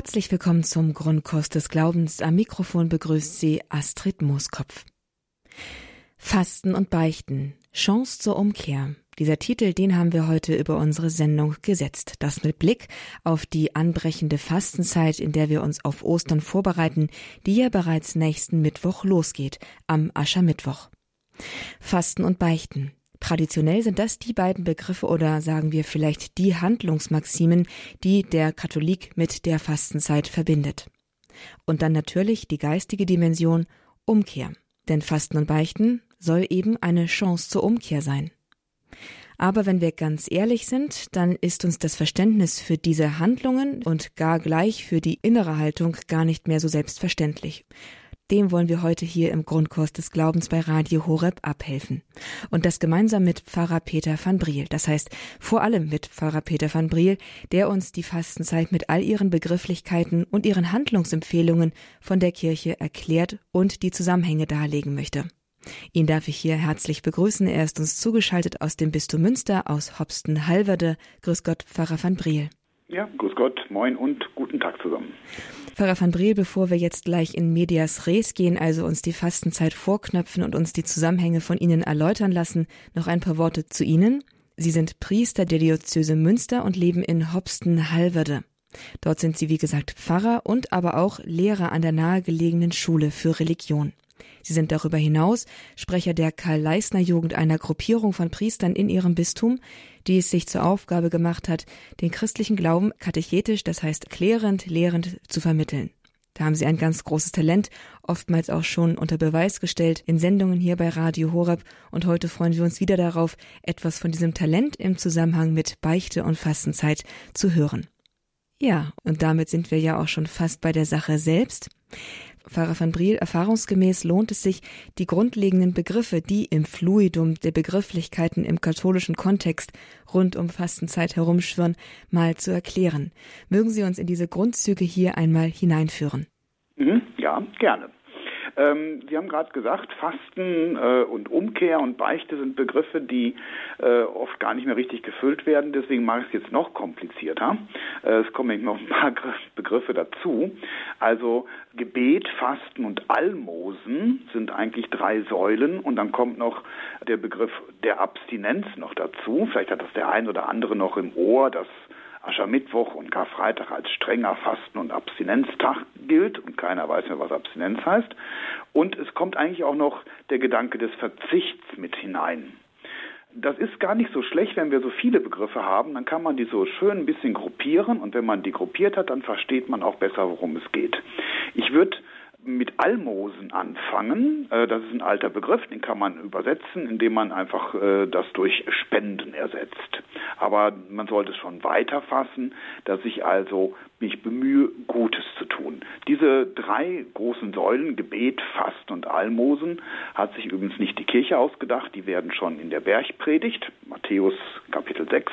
Herzlich willkommen zum Grundkurs des Glaubens. Am Mikrofon begrüßt Sie Astrid Mooskopf. Fasten und Beichten. Chance zur Umkehr. Dieser Titel, den haben wir heute über unsere Sendung gesetzt. Das mit Blick auf die anbrechende Fastenzeit, in der wir uns auf Ostern vorbereiten, die ja bereits nächsten Mittwoch losgeht, am Aschermittwoch. Fasten und Beichten. Traditionell sind das die beiden Begriffe oder sagen wir vielleicht die Handlungsmaximen, die der Katholik mit der Fastenzeit verbindet. Und dann natürlich die geistige Dimension Umkehr. Denn Fasten und Beichten soll eben eine Chance zur Umkehr sein. Aber wenn wir ganz ehrlich sind, dann ist uns das Verständnis für diese Handlungen und gar gleich für die innere Haltung gar nicht mehr so selbstverständlich. Dem wollen wir heute hier im Grundkurs des Glaubens bei Radio Horeb abhelfen. Und das gemeinsam mit Pfarrer Peter van Briel. Das heißt, vor allem mit Pfarrer Peter van Briel, der uns die Fastenzeit mit all ihren Begrifflichkeiten und ihren Handlungsempfehlungen von der Kirche erklärt und die Zusammenhänge darlegen möchte. Ihn darf ich hier herzlich begrüßen. Er ist uns zugeschaltet aus dem Bistum Münster, aus Hopsten-Halverde. Grüß Gott, Pfarrer van Briel. Ja, grüß Gott, moin und guten Tag zusammen. Pfarrer van Briel, bevor wir jetzt gleich in Medias Res gehen, also uns die Fastenzeit vorknöpfen und uns die Zusammenhänge von Ihnen erläutern lassen, noch ein paar Worte zu Ihnen. Sie sind Priester der Diözese Münster und leben in Hopsten-Halverde. Dort sind Sie, wie gesagt, Pfarrer und aber auch Lehrer an der nahegelegenen Schule für Religion. Sie sind darüber hinaus Sprecher der Karl-Leisner-Jugend, einer Gruppierung von Priestern in ihrem Bistum, die es sich zur Aufgabe gemacht hat, den christlichen Glauben katechetisch, das heißt klärend, lehrend zu vermitteln. Da haben sie ein ganz großes Talent, oftmals auch schon unter Beweis gestellt in Sendungen hier bei Radio Horeb und heute freuen wir uns wieder darauf, etwas von diesem Talent im Zusammenhang mit Beichte und Fastenzeit zu hören. Ja, und damit sind wir ja auch schon fast bei der Sache selbst. Pfarrer van Briel, erfahrungsgemäß lohnt es sich, die grundlegenden Begriffe, die im Fluidum der Begrifflichkeiten im katholischen Kontext rund um Fastenzeit herumschwirren, mal zu erklären. Mögen Sie uns in diese Grundzüge hier einmal hineinführen? Mhm, ja, gerne. Ähm, Sie haben gerade gesagt, Fasten äh, und Umkehr und Beichte sind Begriffe, die äh, oft gar nicht mehr richtig gefüllt werden. Deswegen mache ich es jetzt noch komplizierter. Äh, es kommen noch ein paar Begriffe dazu. Also Gebet, Fasten und Almosen sind eigentlich drei Säulen und dann kommt noch der Begriff der Abstinenz noch dazu. Vielleicht hat das der ein oder andere noch im Ohr, dass Aschermittwoch und Karfreitag als strenger Fasten- und Abstinenztag gilt und keiner weiß mehr, was Abstinenz heißt. Und es kommt eigentlich auch noch der Gedanke des Verzichts mit hinein. Das ist gar nicht so schlecht, wenn wir so viele Begriffe haben, dann kann man die so schön ein bisschen gruppieren und wenn man die gruppiert hat, dann versteht man auch besser, worum es geht. Ich würde mit Almosen anfangen. Äh, das ist ein alter Begriff, den kann man übersetzen, indem man einfach äh, das durch Spenden ersetzt. Aber man sollte es schon weiter fassen, dass ich also mich bemühe, Gutes zu tun. Diese drei großen Säulen, Gebet, Fast und Almosen, hat sich übrigens nicht die Kirche ausgedacht. Die werden schon in der Bergpredigt, Matthäus Kapitel 6,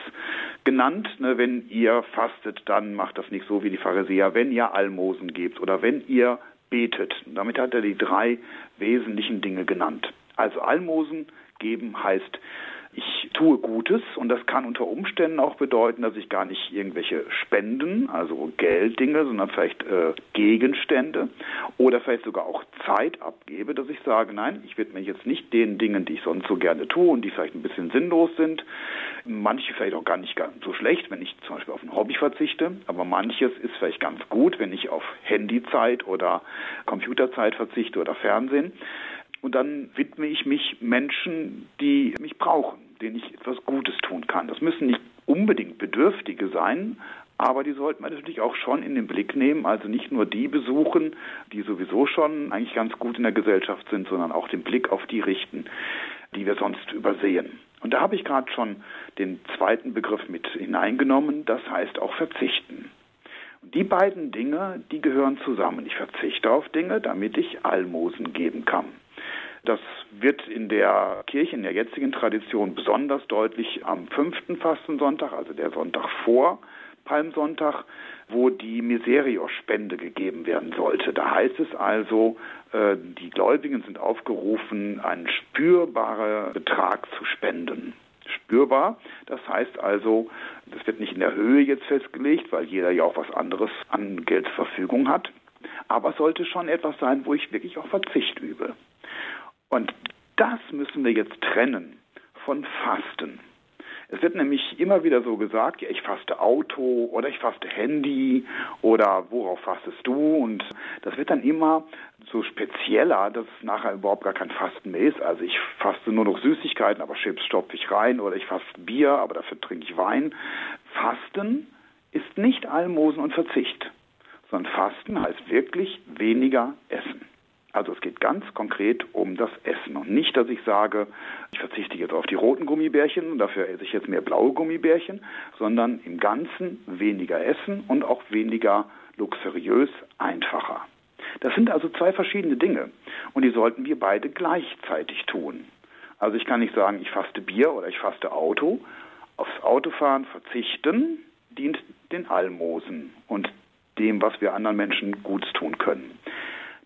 genannt. Ne, wenn ihr fastet, dann macht das nicht so wie die Pharisäer. Wenn ihr Almosen gebt oder wenn ihr betet. damit hat er die drei wesentlichen Dinge genannt. Also Almosen geben heißt, ich tue Gutes und das kann unter Umständen auch bedeuten, dass ich gar nicht irgendwelche Spenden, also Gelddinge, sondern vielleicht äh, Gegenstände oder vielleicht sogar auch Zeit abgebe, dass ich sage, nein, ich widme mich jetzt nicht den Dingen, die ich sonst so gerne tue und die vielleicht ein bisschen sinnlos sind. Manche vielleicht auch gar nicht ganz so schlecht, wenn ich zum Beispiel auf ein Hobby verzichte, aber manches ist vielleicht ganz gut, wenn ich auf Handyzeit oder Computerzeit verzichte oder Fernsehen. Und dann widme ich mich Menschen, die mich brauchen denen ich etwas Gutes tun kann. Das müssen nicht unbedingt Bedürftige sein, aber die sollten wir natürlich auch schon in den Blick nehmen, also nicht nur die besuchen, die sowieso schon eigentlich ganz gut in der Gesellschaft sind, sondern auch den Blick auf die richten, die wir sonst übersehen. Und da habe ich gerade schon den zweiten Begriff mit hineingenommen, das heißt auch verzichten. Und die beiden Dinge, die gehören zusammen. Ich verzichte auf Dinge, damit ich Almosen geben kann. Das wird in der Kirche, in der jetzigen Tradition besonders deutlich am fünften Fastensonntag, also der Sonntag vor Palmsonntag, wo die Miserios-Spende gegeben werden sollte. Da heißt es also, äh, die Gläubigen sind aufgerufen, einen spürbaren Betrag zu spenden. spürbar. Das heißt also, das wird nicht in der Höhe jetzt festgelegt, weil jeder ja auch was anderes an Geld zur Verfügung hat. Aber es sollte schon etwas sein, wo ich wirklich auch Verzicht übe. Und das müssen wir jetzt trennen von Fasten. Es wird nämlich immer wieder so gesagt, ja, ich faste Auto oder ich faste Handy oder worauf fastest du? Und das wird dann immer so spezieller, dass es nachher überhaupt gar kein Fasten mehr ist. Also ich faste nur noch Süßigkeiten, aber Chips stopfe ich rein oder ich faste Bier, aber dafür trinke ich Wein. Fasten ist nicht Almosen und Verzicht, sondern Fasten heißt wirklich weniger essen. Also es geht ganz konkret um das Essen und nicht, dass ich sage, ich verzichte jetzt auf die roten Gummibärchen und dafür esse ich jetzt mehr blaue Gummibärchen, sondern im Ganzen weniger essen und auch weniger luxuriös einfacher. Das sind also zwei verschiedene Dinge und die sollten wir beide gleichzeitig tun. Also ich kann nicht sagen, ich faste Bier oder ich faste Auto. Aufs Autofahren verzichten dient den Almosen und dem, was wir anderen Menschen Gutes tun können.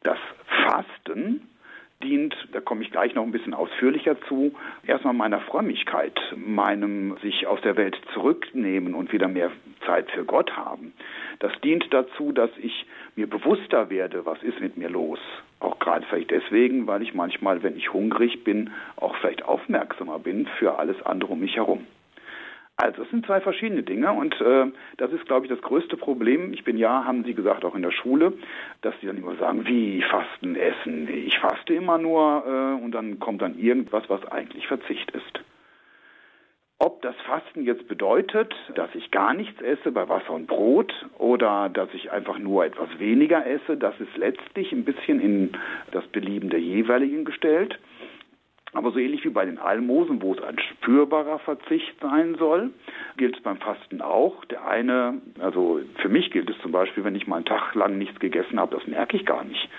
Das Fasten dient, da komme ich gleich noch ein bisschen ausführlicher zu, erstmal meiner Frömmigkeit, meinem sich aus der Welt zurücknehmen und wieder mehr Zeit für Gott haben. Das dient dazu, dass ich mir bewusster werde, was ist mit mir los. Auch gerade vielleicht deswegen, weil ich manchmal, wenn ich hungrig bin, auch vielleicht aufmerksamer bin für alles andere um mich herum. Also es sind zwei verschiedene Dinge und äh, das ist, glaube ich, das größte Problem. Ich bin ja, haben Sie gesagt, auch in der Schule, dass sie dann immer sagen, wie Fasten, Essen. Ich faste immer nur äh, und dann kommt dann irgendwas, was eigentlich Verzicht ist. Ob das Fasten jetzt bedeutet, dass ich gar nichts esse bei Wasser und Brot oder dass ich einfach nur etwas weniger esse, das ist letztlich ein bisschen in das Belieben der jeweiligen gestellt. Aber so ähnlich wie bei den Almosen, wo es ein spürbarer Verzicht sein soll, gilt es beim Fasten auch. Der eine, also für mich gilt es zum Beispiel, wenn ich mal einen Tag lang nichts gegessen habe, das merke ich gar nicht.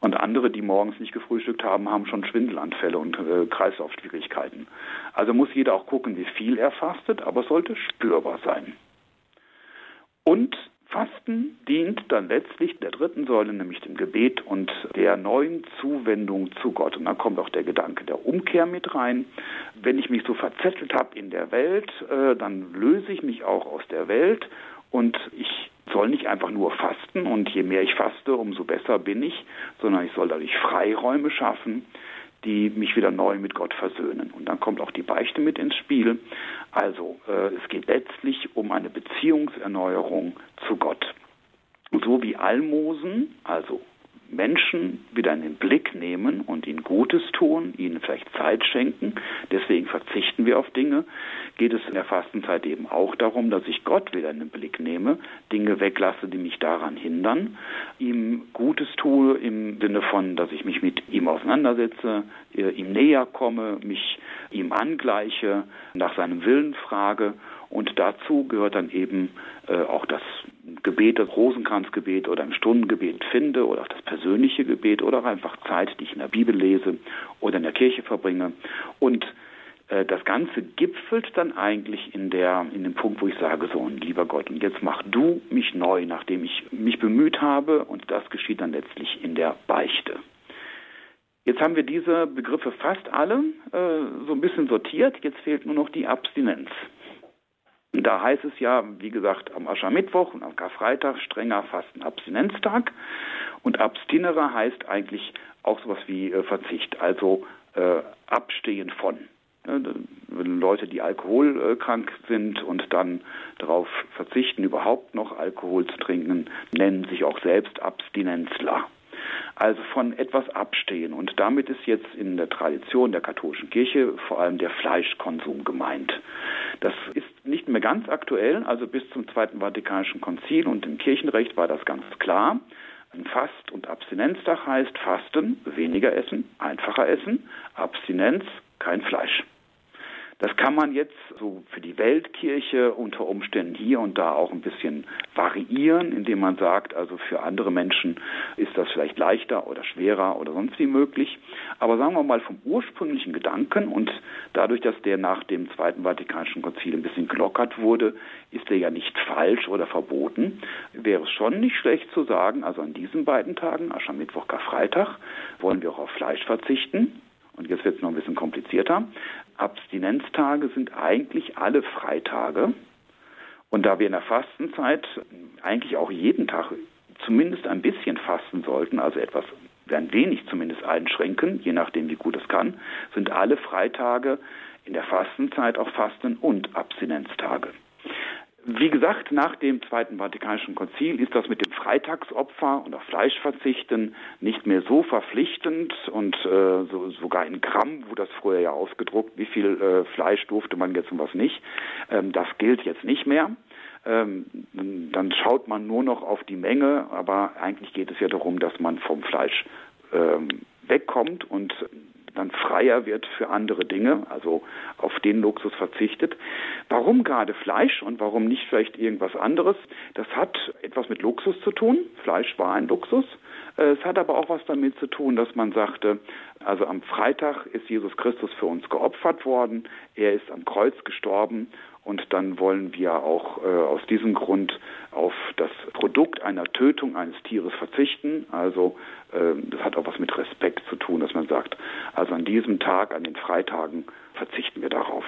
Und andere, die morgens nicht gefrühstückt haben, haben schon Schwindelanfälle und äh, Kreislaufschwierigkeiten. Also muss jeder auch gucken, wie viel er fastet, aber es sollte spürbar sein. Und Fasten dient dann letztlich der dritten Säule, nämlich dem Gebet und der neuen Zuwendung zu Gott. Und dann kommt auch der Gedanke der Umkehr mit rein. Wenn ich mich so verzettelt habe in der Welt, äh, dann löse ich mich auch aus der Welt und ich soll nicht einfach nur fasten und je mehr ich faste, umso besser bin ich, sondern ich soll dadurch Freiräume schaffen, die mich wieder neu mit Gott versöhnen. Und dann kommt auch die Beichte mit ins Spiel. Also äh, es geht letztlich um eine Beziehungserneuerung zu Gott. so wie Almosen, also Menschen wieder in den Blick nehmen und ihnen Gutes tun, ihnen vielleicht Zeit schenken, deswegen verzichten wir auf Dinge, geht es in der Fastenzeit eben auch darum, dass ich Gott wieder in den Blick nehme, Dinge weglasse, die mich daran hindern, ihm Gutes tue im Sinne von, dass ich mich mit ihm auseinandersetze, ihm näher komme, mich ihm angleiche, nach seinem Willen frage und dazu gehört dann eben äh, auch das Gebet, das Rosenkranzgebet oder im Stundengebet finde oder auch das persönliche Gebet oder auch einfach Zeit, die ich in der Bibel lese oder in der Kirche verbringe. Und äh, das Ganze gipfelt dann eigentlich in der, in dem Punkt, wo ich sage, so, lieber Gott, und jetzt mach du mich neu, nachdem ich mich bemüht habe, und das geschieht dann letztlich in der Beichte. Jetzt haben wir diese Begriffe fast alle äh, so ein bisschen sortiert, jetzt fehlt nur noch die Abstinenz. Da heißt es ja, wie gesagt, am Aschermittwoch und am Karfreitag strenger Fasten-Abstinenztag. Und Abstinere heißt eigentlich auch sowas wie äh, Verzicht, also äh, abstehen von. Leute, die alkoholkrank sind und dann darauf verzichten, überhaupt noch Alkohol zu trinken, nennen sich auch selbst Abstinenzler also von etwas abstehen. Und damit ist jetzt in der Tradition der katholischen Kirche vor allem der Fleischkonsum gemeint. Das ist nicht mehr ganz aktuell, also bis zum Zweiten Vatikanischen Konzil und im Kirchenrecht war das ganz klar. Ein Fast- und Abstinenztag heißt Fasten, weniger essen, einfacher essen, Abstinenz, kein Fleisch. Das kann man jetzt so für die Weltkirche unter Umständen hier und da auch ein bisschen variieren, indem man sagt, also für andere Menschen ist das vielleicht leichter oder schwerer oder sonst wie möglich. Aber sagen wir mal vom ursprünglichen Gedanken und dadurch, dass der nach dem Zweiten Vatikanischen Konzil ein bisschen gelockert wurde, ist der ja nicht falsch oder verboten, wäre es schon nicht schlecht zu sagen, also an diesen beiden Tagen, Aschermittwoch, Karfreitag, wollen wir auch auf Fleisch verzichten. Und jetzt wird es noch ein bisschen komplizierter. Abstinenztage sind eigentlich alle Freitage. Und da wir in der Fastenzeit eigentlich auch jeden Tag zumindest ein bisschen fasten sollten, also etwas ein wenig zumindest einschränken, je nachdem wie gut es kann, sind alle Freitage in der Fastenzeit auch Fasten- und Abstinenztage. Wie gesagt, nach dem Zweiten Vatikanischen Konzil ist das mit dem Freitagsopfer und auf Fleischverzichten nicht mehr so verpflichtend und äh, so, sogar in Gramm, wo das früher ja ausgedruckt, wie viel äh, Fleisch durfte man jetzt und was nicht. Ähm, das gilt jetzt nicht mehr. Ähm, dann schaut man nur noch auf die Menge, aber eigentlich geht es ja darum, dass man vom Fleisch ähm, wegkommt und dann freier wird für andere Dinge, also auf den Luxus verzichtet. Warum gerade Fleisch und warum nicht vielleicht irgendwas anderes? Das hat etwas mit Luxus zu tun. Fleisch war ein Luxus. Äh, es hat aber auch was damit zu tun, dass man sagte, also am Freitag ist Jesus Christus für uns geopfert worden, er ist am Kreuz gestorben und dann wollen wir auch äh, aus diesem Grund auf das Produkt einer Tötung eines Tieres verzichten. Also äh, das hat auch was mit Respekt zu tun, dass man sagt, also an diesem Tag, an den Freitagen verzichten wir darauf.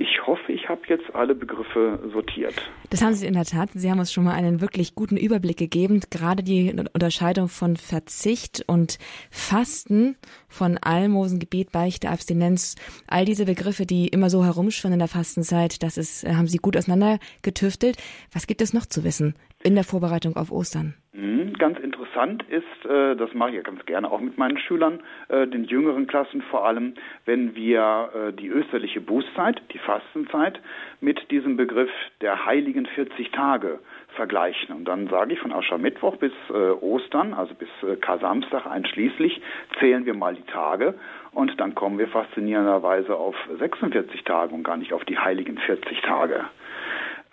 Ich hoffe, ich habe jetzt alle Begriffe sortiert. Das haben Sie in der Tat. Sie haben uns schon mal einen wirklich guten Überblick gegeben. Gerade die Unterscheidung von Verzicht und Fasten, von Almosen, Gebet, Beichte, Abstinenz, all diese Begriffe, die immer so herumschwirren in der Fastenzeit, das ist, haben Sie gut auseinandergetüftelt. Was gibt es noch zu wissen in der Vorbereitung auf Ostern? Mhm, ganz interessant ist, äh, das mache ich ja ganz gerne auch mit meinen Schülern, äh, den jüngeren Klassen vor allem, wenn wir äh, die österliche Bußzeit, die Fastenzeit, mit diesem Begriff der heiligen 40 Tage vergleichen. Und dann sage ich von Aschermittwoch bis Ostern, also bis Kar-Samstag einschließlich, zählen wir mal die Tage und dann kommen wir faszinierenderweise auf 46 Tage und gar nicht auf die heiligen 40 Tage.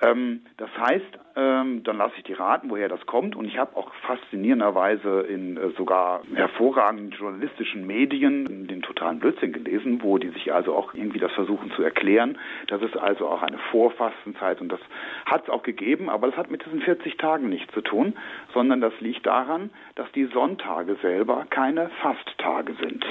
Ähm, das heißt, ähm, dann lasse ich die raten, woher das kommt. Und ich habe auch faszinierenderweise in äh, sogar hervorragenden journalistischen Medien den totalen Blödsinn gelesen, wo die sich also auch irgendwie das versuchen zu erklären. Das ist also auch eine Vorfastenzeit und das hat es auch gegeben, aber das hat mit diesen 40 Tagen nichts zu tun, sondern das liegt daran, dass die Sonntage selber keine Fasttage sind.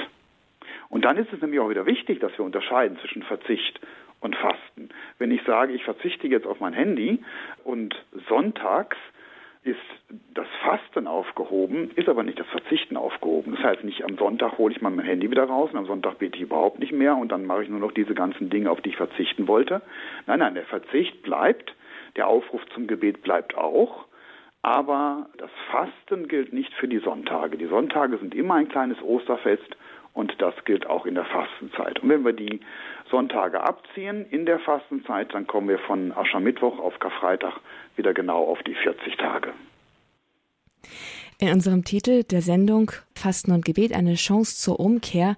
Und dann ist es nämlich auch wieder wichtig, dass wir unterscheiden zwischen Verzicht und Fasten. Wenn ich sage, ich verzichte jetzt auf mein Handy und sonntags ist das Fasten aufgehoben, ist aber nicht das Verzichten aufgehoben. Das heißt nicht, am Sonntag hole ich mal mein Handy wieder raus und am Sonntag bete ich überhaupt nicht mehr und dann mache ich nur noch diese ganzen Dinge, auf die ich verzichten wollte. Nein, nein, der Verzicht bleibt, der Aufruf zum Gebet bleibt auch, aber das Fasten gilt nicht für die Sonntage. Die Sonntage sind immer ein kleines Osterfest und das gilt auch in der Fastenzeit. Und wenn wir die Sonntage abziehen in der Fastenzeit, dann kommen wir von Aschermittwoch auf Karfreitag wieder genau auf die 40 Tage. In unserem Titel der Sendung Fasten und Gebet eine Chance zur Umkehr.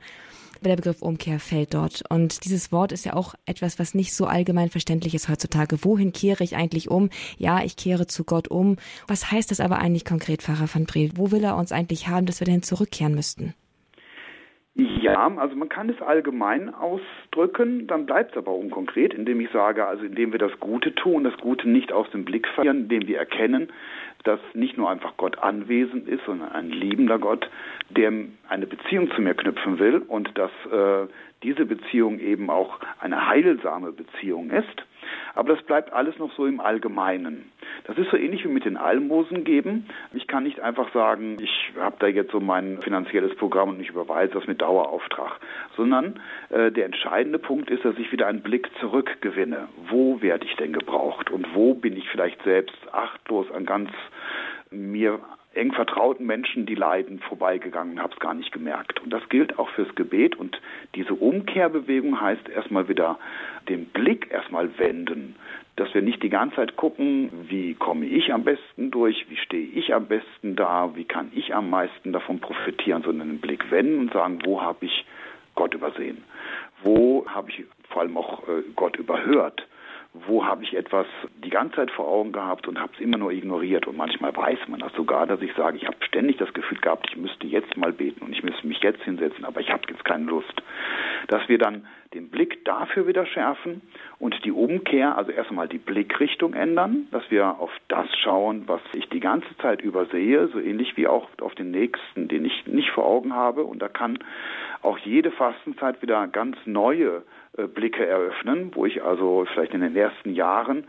Der Begriff Umkehr fällt dort. Und dieses Wort ist ja auch etwas, was nicht so allgemein verständlich ist heutzutage. Wohin kehre ich eigentlich um? Ja, ich kehre zu Gott um. Was heißt das aber eigentlich konkret, Pfarrer van Breel? Wo will er uns eigentlich haben, dass wir dahin zurückkehren müssten? Ja, also man kann es allgemein ausdrücken, dann bleibt es aber unkonkret, indem ich sage, also indem wir das Gute tun, das Gute nicht aus dem Blick verlieren, indem wir erkennen, dass nicht nur einfach Gott anwesend ist, sondern ein liebender Gott, der eine Beziehung zu mir knüpfen will und dass äh, diese Beziehung eben auch eine heilsame Beziehung ist. Aber das bleibt alles noch so im Allgemeinen. Das ist so ähnlich wie mit den Almosen geben. Ich kann nicht einfach sagen, ich habe da jetzt so mein finanzielles Programm und ich überweise das mit Dauerauftrag, sondern äh, der entscheidende Punkt ist, dass ich wieder einen Blick zurückgewinne. Wo werde ich denn gebraucht und wo bin ich vielleicht selbst achtlos an ganz mir eng vertrauten Menschen, die leiden, vorbeigegangen, habe es gar nicht gemerkt. Und das gilt auch fürs Gebet. Und diese Umkehrbewegung heißt erstmal wieder den Blick erstmal wenden, dass wir nicht die ganze Zeit gucken, wie komme ich am besten durch, wie stehe ich am besten da, wie kann ich am meisten davon profitieren, sondern den Blick wenden und sagen, wo habe ich Gott übersehen? Wo habe ich vor allem auch äh, Gott überhört? Wo habe ich etwas die ganze Zeit vor Augen gehabt und habe es immer nur ignoriert. Und manchmal weiß man das sogar, dass ich sage, ich habe ständig das Gefühl gehabt, ich müsste jetzt mal beten und ich müsste mich jetzt hinsetzen, aber ich habe jetzt keine Lust. dass wir dann den Blick dafür wieder schärfen und die Umkehr, also erst einmal die Blickrichtung ändern, dass wir auf das schauen, was ich die ganze Zeit übersehe, so ähnlich wie auch auf den nächsten, den ich nicht vor Augen habe. Und da kann auch jede Fastenzeit wieder ganz neue Blicke eröffnen, wo ich also vielleicht in den ersten Jahren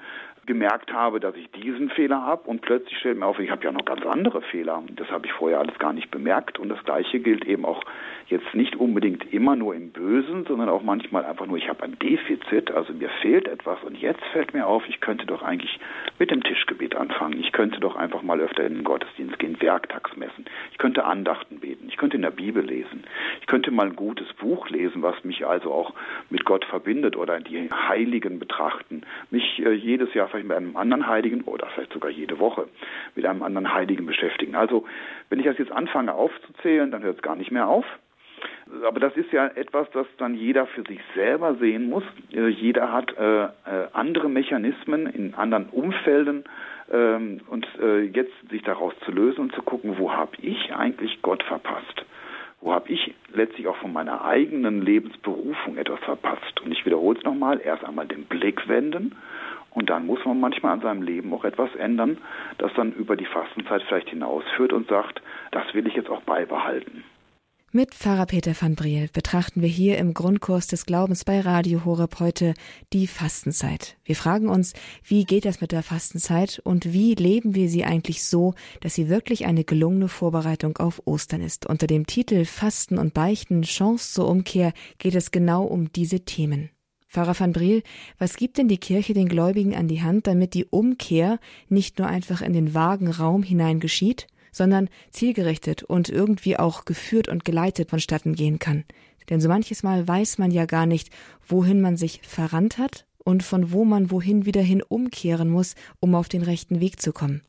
gemerkt habe, dass ich diesen Fehler habe und plötzlich stellt mir auf, ich habe ja noch ganz andere Fehler. Das habe ich vorher alles gar nicht bemerkt und das gleiche gilt eben auch jetzt nicht unbedingt immer nur im Bösen, sondern auch manchmal einfach nur, ich habe ein Defizit, also mir fehlt etwas und jetzt fällt mir auf, ich könnte doch eigentlich mit dem Tischgebet anfangen. Ich könnte doch einfach mal öfter in den Gottesdienst gehen, werktags messen. Ich könnte Andachten beten. Ich könnte in der Bibel lesen. Ich könnte mal ein gutes Buch lesen, was mich also auch mit Gott verbindet oder die Heiligen betrachten. Mich äh, jedes Jahr vielleicht mit einem anderen Heiligen oder vielleicht sogar jede Woche mit einem anderen Heiligen beschäftigen. Also wenn ich das jetzt anfange aufzuzählen, dann hört es gar nicht mehr auf. Aber das ist ja etwas, das dann jeder für sich selber sehen muss. Äh, jeder hat äh, äh, andere Mechanismen in anderen Umfelden ähm, und äh, jetzt sich daraus zu lösen und zu gucken, wo habe ich eigentlich Gott verpasst? Wo habe ich letztlich auch von meiner eigenen Lebensberufung etwas verpasst? Und ich wiederhole es nochmal, erst einmal den Blick wenden und dann muss man manchmal an seinem Leben auch etwas ändern, das dann über die Fastenzeit vielleicht hinausführt und sagt, das will ich jetzt auch beibehalten. Mit Pfarrer Peter van Briel betrachten wir hier im Grundkurs des Glaubens bei Radio Horeb heute die Fastenzeit. Wir fragen uns, wie geht das mit der Fastenzeit und wie leben wir sie eigentlich so, dass sie wirklich eine gelungene Vorbereitung auf Ostern ist. Unter dem Titel Fasten und Beichten Chance zur Umkehr geht es genau um diese Themen. Pfarrer van Briel, was gibt denn die Kirche den Gläubigen an die Hand, damit die Umkehr nicht nur einfach in den vagen Raum hinein geschieht, sondern zielgerichtet und irgendwie auch geführt und geleitet vonstatten gehen kann. Denn so manches Mal weiß man ja gar nicht, wohin man sich verrannt hat und von wo man wohin wieder hin umkehren muss, um auf den rechten Weg zu kommen.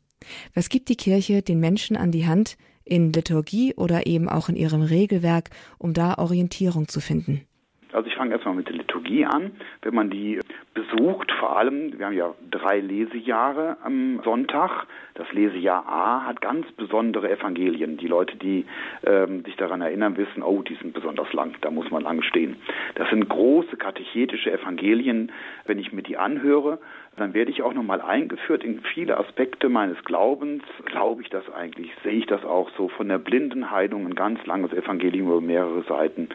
Was gibt die Kirche den Menschen an die Hand in Liturgie oder eben auch in ihrem Regelwerk, um da Orientierung zu finden? Also ich fange erstmal mit der Liturgie an. Wenn man die besucht, vor allem, wir haben ja drei Lesejahre am Sonntag. Das Lesejahr A hat ganz besondere Evangelien. Die Leute, die ähm, sich daran erinnern, wissen, oh, die sind besonders lang, da muss man lang stehen. Das sind große katechetische Evangelien. Wenn ich mir die anhöre, dann werde ich auch nochmal eingeführt in viele Aspekte meines Glaubens. Glaube ich das eigentlich? Sehe ich das auch so? Von der blinden Heilung, ein ganz langes Evangelium über mehrere Seiten,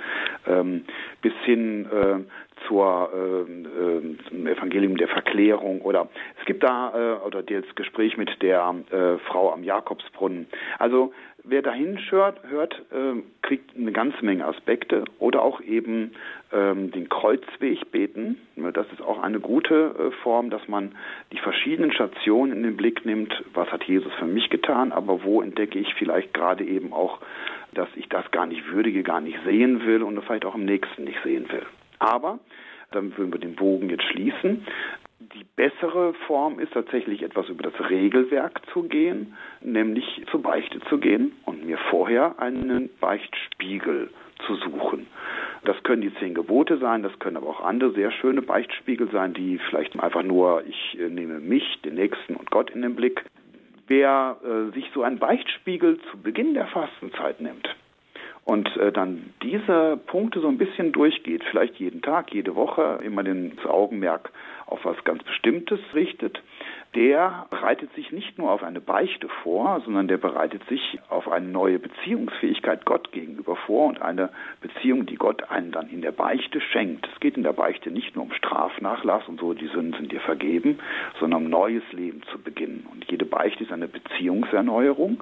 ähm, bis hin äh, zur äh, äh, Evangelium der Verklärung oder es gibt da äh, oder das Gespräch mit der äh, Frau am Jakobsbrunnen. Also wer dahin hört, hört äh, kriegt eine ganze Menge Aspekte oder auch eben ähm, den Kreuzweg beten. Das ist auch eine gute äh, Form, dass man die verschiedenen Stationen in den Blick nimmt. Was hat Jesus für mich getan? Aber wo entdecke ich vielleicht gerade eben auch, dass ich das gar nicht würdige, gar nicht sehen will und vielleicht auch im nächsten nicht sehen will. Aber, dann würden wir den Bogen jetzt schließen, die bessere Form ist tatsächlich etwas über das Regelwerk zu gehen, nämlich zur Beichte zu gehen und mir vorher einen Beichtspiegel zu suchen. Das können die zehn Gebote sein, das können aber auch andere sehr schöne Beichtspiegel sein, die vielleicht einfach nur, ich äh, nehme mich, den Nächsten und Gott in den Blick. Wer äh, sich so einen Beichtspiegel zu Beginn der Fastenzeit nimmt, und äh, dann diese Punkte so ein bisschen durchgeht, vielleicht jeden Tag, jede Woche, immer den Augenmerk auf was ganz Bestimmtes richtet, der bereitet sich nicht nur auf eine Beichte vor, sondern der bereitet sich auf eine neue Beziehungsfähigkeit Gott gegenüber vor und eine Beziehung, die Gott einen dann in der Beichte schenkt. Es geht in der Beichte nicht nur um Strafnachlass und so, die Sünden sind dir vergeben, sondern um neues Leben zu beginnen. Und jede Beichte ist eine Beziehungserneuerung.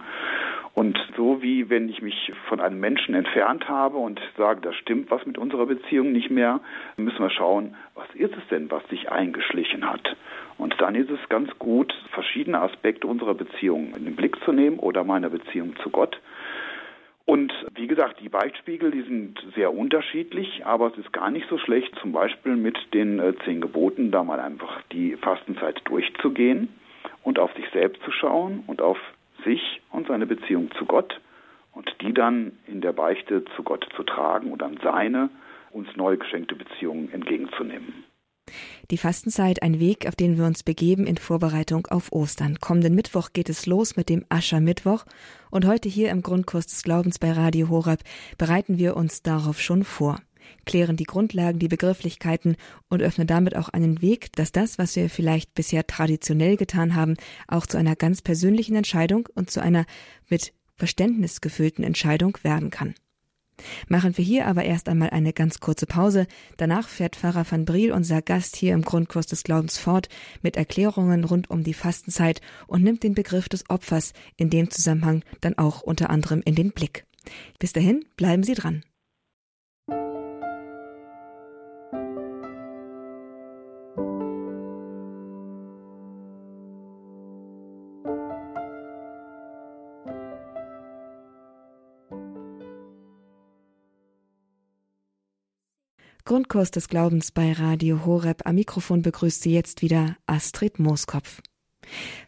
Und so wie wenn ich mich von einem Menschen entfernt habe und sage, da stimmt was mit unserer Beziehung nicht mehr, müssen wir schauen, was ist es denn, was sich eingeschlichen hat. Und dann ist es ganz gut, verschiedene Aspekte unserer Beziehung in den Blick zu nehmen oder meiner Beziehung zu Gott. Und wie gesagt, die Beichtspiegel, die sind sehr unterschiedlich, aber es ist gar nicht so schlecht, zum Beispiel mit den äh, zehn Geboten da mal einfach die Fastenzeit durchzugehen und auf sich selbst zu schauen und auf sich und seine Beziehung zu Gott und die dann in der Beichte zu Gott zu tragen und dann seine uns neu geschenkte Beziehung entgegenzunehmen. Die Fastenzeit ein Weg, auf den wir uns begeben in Vorbereitung auf Ostern. Kommenden Mittwoch geht es los mit dem Aschermittwoch und heute hier im Grundkurs des Glaubens bei Radio Horeb bereiten wir uns darauf schon vor. Klären die Grundlagen, die Begrifflichkeiten und öffnen damit auch einen Weg, dass das, was wir vielleicht bisher traditionell getan haben, auch zu einer ganz persönlichen Entscheidung und zu einer mit Verständnis gefüllten Entscheidung werden kann. Machen wir hier aber erst einmal eine ganz kurze Pause. Danach fährt Pfarrer van Briel, unser Gast hier im Grundkurs des Glaubens fort, mit Erklärungen rund um die Fastenzeit und nimmt den Begriff des Opfers in dem Zusammenhang dann auch unter anderem in den Blick. Bis dahin bleiben Sie dran. Grundkurs des Glaubens bei Radio Horeb. Am Mikrofon begrüßt Sie jetzt wieder Astrid Mooskopf.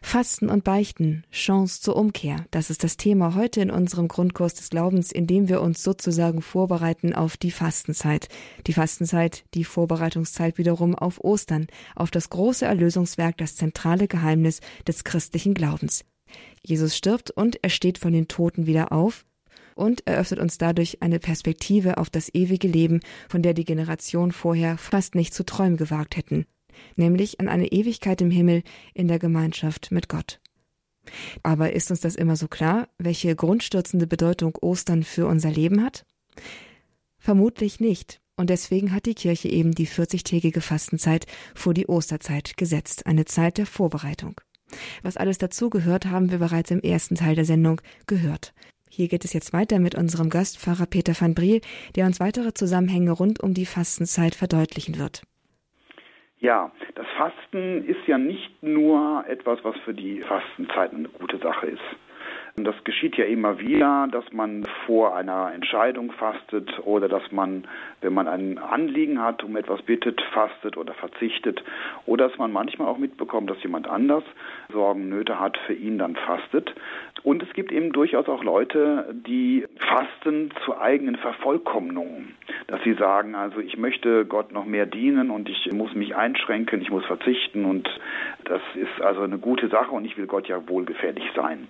Fasten und Beichten, Chance zur Umkehr. Das ist das Thema heute in unserem Grundkurs des Glaubens, in dem wir uns sozusagen vorbereiten auf die Fastenzeit. Die Fastenzeit, die Vorbereitungszeit wiederum auf Ostern, auf das große Erlösungswerk, das zentrale Geheimnis des christlichen Glaubens. Jesus stirbt und er steht von den Toten wieder auf, und eröffnet uns dadurch eine Perspektive auf das ewige Leben, von der die Generation vorher fast nicht zu träumen gewagt hätten, nämlich an eine Ewigkeit im Himmel in der Gemeinschaft mit Gott. Aber ist uns das immer so klar, welche grundstürzende Bedeutung Ostern für unser Leben hat? Vermutlich nicht. Und deswegen hat die Kirche eben die 40-tägige Fastenzeit vor die Osterzeit gesetzt, eine Zeit der Vorbereitung. Was alles dazugehört, haben wir bereits im ersten Teil der Sendung gehört. Hier geht es jetzt weiter mit unserem Gastpfarrer Peter van Briel, der uns weitere Zusammenhänge rund um die Fastenzeit verdeutlichen wird. Ja, das Fasten ist ja nicht nur etwas, was für die Fastenzeit eine gute Sache ist. Das geschieht ja immer wieder, dass man vor einer Entscheidung fastet oder dass man, wenn man ein Anliegen hat, um etwas bittet, fastet oder verzichtet oder dass man manchmal auch mitbekommt, dass jemand anders Sorgen, Nöte hat, für ihn dann fastet. Und es gibt eben durchaus auch Leute, die fasten zur eigenen Vervollkommnung. Dass sie sagen, also ich möchte Gott noch mehr dienen und ich muss mich einschränken, ich muss verzichten und das ist also eine gute Sache und ich will Gott ja wohlgefällig sein.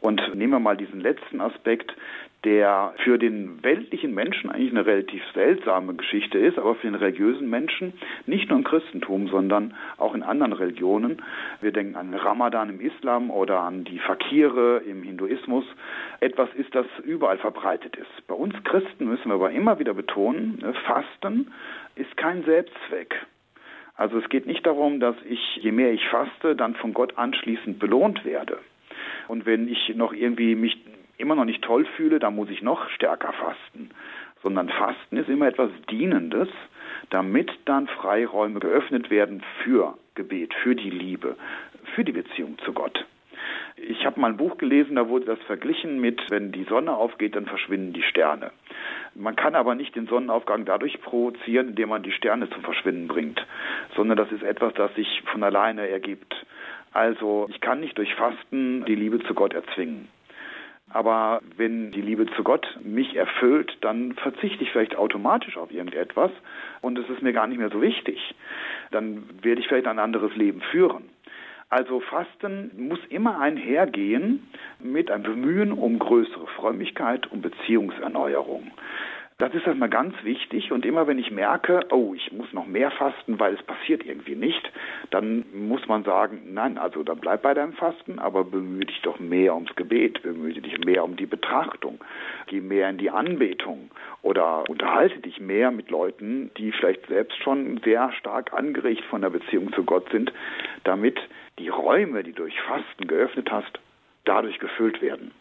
Und nehmen wir mal diesen letzten Aspekt, der für den weltlichen Menschen eigentlich eine relativ seltsame Geschichte ist, aber für den religiösen Menschen, nicht nur im Christentum, sondern auch in anderen Religionen. Wir denken an Ramadan im Islam oder an die Fakire im Hinduismus. Etwas ist, das überall verbreitet ist. Bei uns Christen müssen wir aber immer wieder betonen, Fasten ist kein Selbstzweck. Also es geht nicht darum, dass ich, je mehr ich faste, dann von Gott anschließend belohnt werde. Und wenn ich noch irgendwie mich immer noch nicht toll fühle, dann muss ich noch stärker fasten. Sondern Fasten ist immer etwas Dienendes, damit dann Freiräume geöffnet werden für Gebet, für die Liebe, für die Beziehung zu Gott. Ich habe mal ein Buch gelesen, da wurde das verglichen mit, wenn die Sonne aufgeht, dann verschwinden die Sterne. Man kann aber nicht den Sonnenaufgang dadurch provozieren, indem man die Sterne zum Verschwinden bringt, sondern das ist etwas, das sich von alleine ergibt. Also ich kann nicht durch Fasten die Liebe zu Gott erzwingen. Aber wenn die Liebe zu Gott mich erfüllt, dann verzichte ich vielleicht automatisch auf irgendetwas und es ist mir gar nicht mehr so wichtig. Dann werde ich vielleicht ein anderes Leben führen. Also Fasten muss immer einhergehen mit einem Bemühen um größere Frömmigkeit, um Beziehungserneuerung. Das ist erstmal ganz wichtig und immer wenn ich merke, oh, ich muss noch mehr fasten, weil es passiert irgendwie nicht, dann muss man sagen, nein, also dann bleib bei deinem Fasten, aber bemühe dich doch mehr ums Gebet, bemühe dich mehr um die Betrachtung, geh mehr in die Anbetung oder unterhalte dich mehr mit Leuten, die vielleicht selbst schon sehr stark angeregt von der Beziehung zu Gott sind, damit die Räume, die du durch Fasten geöffnet hast, dadurch gefüllt werden.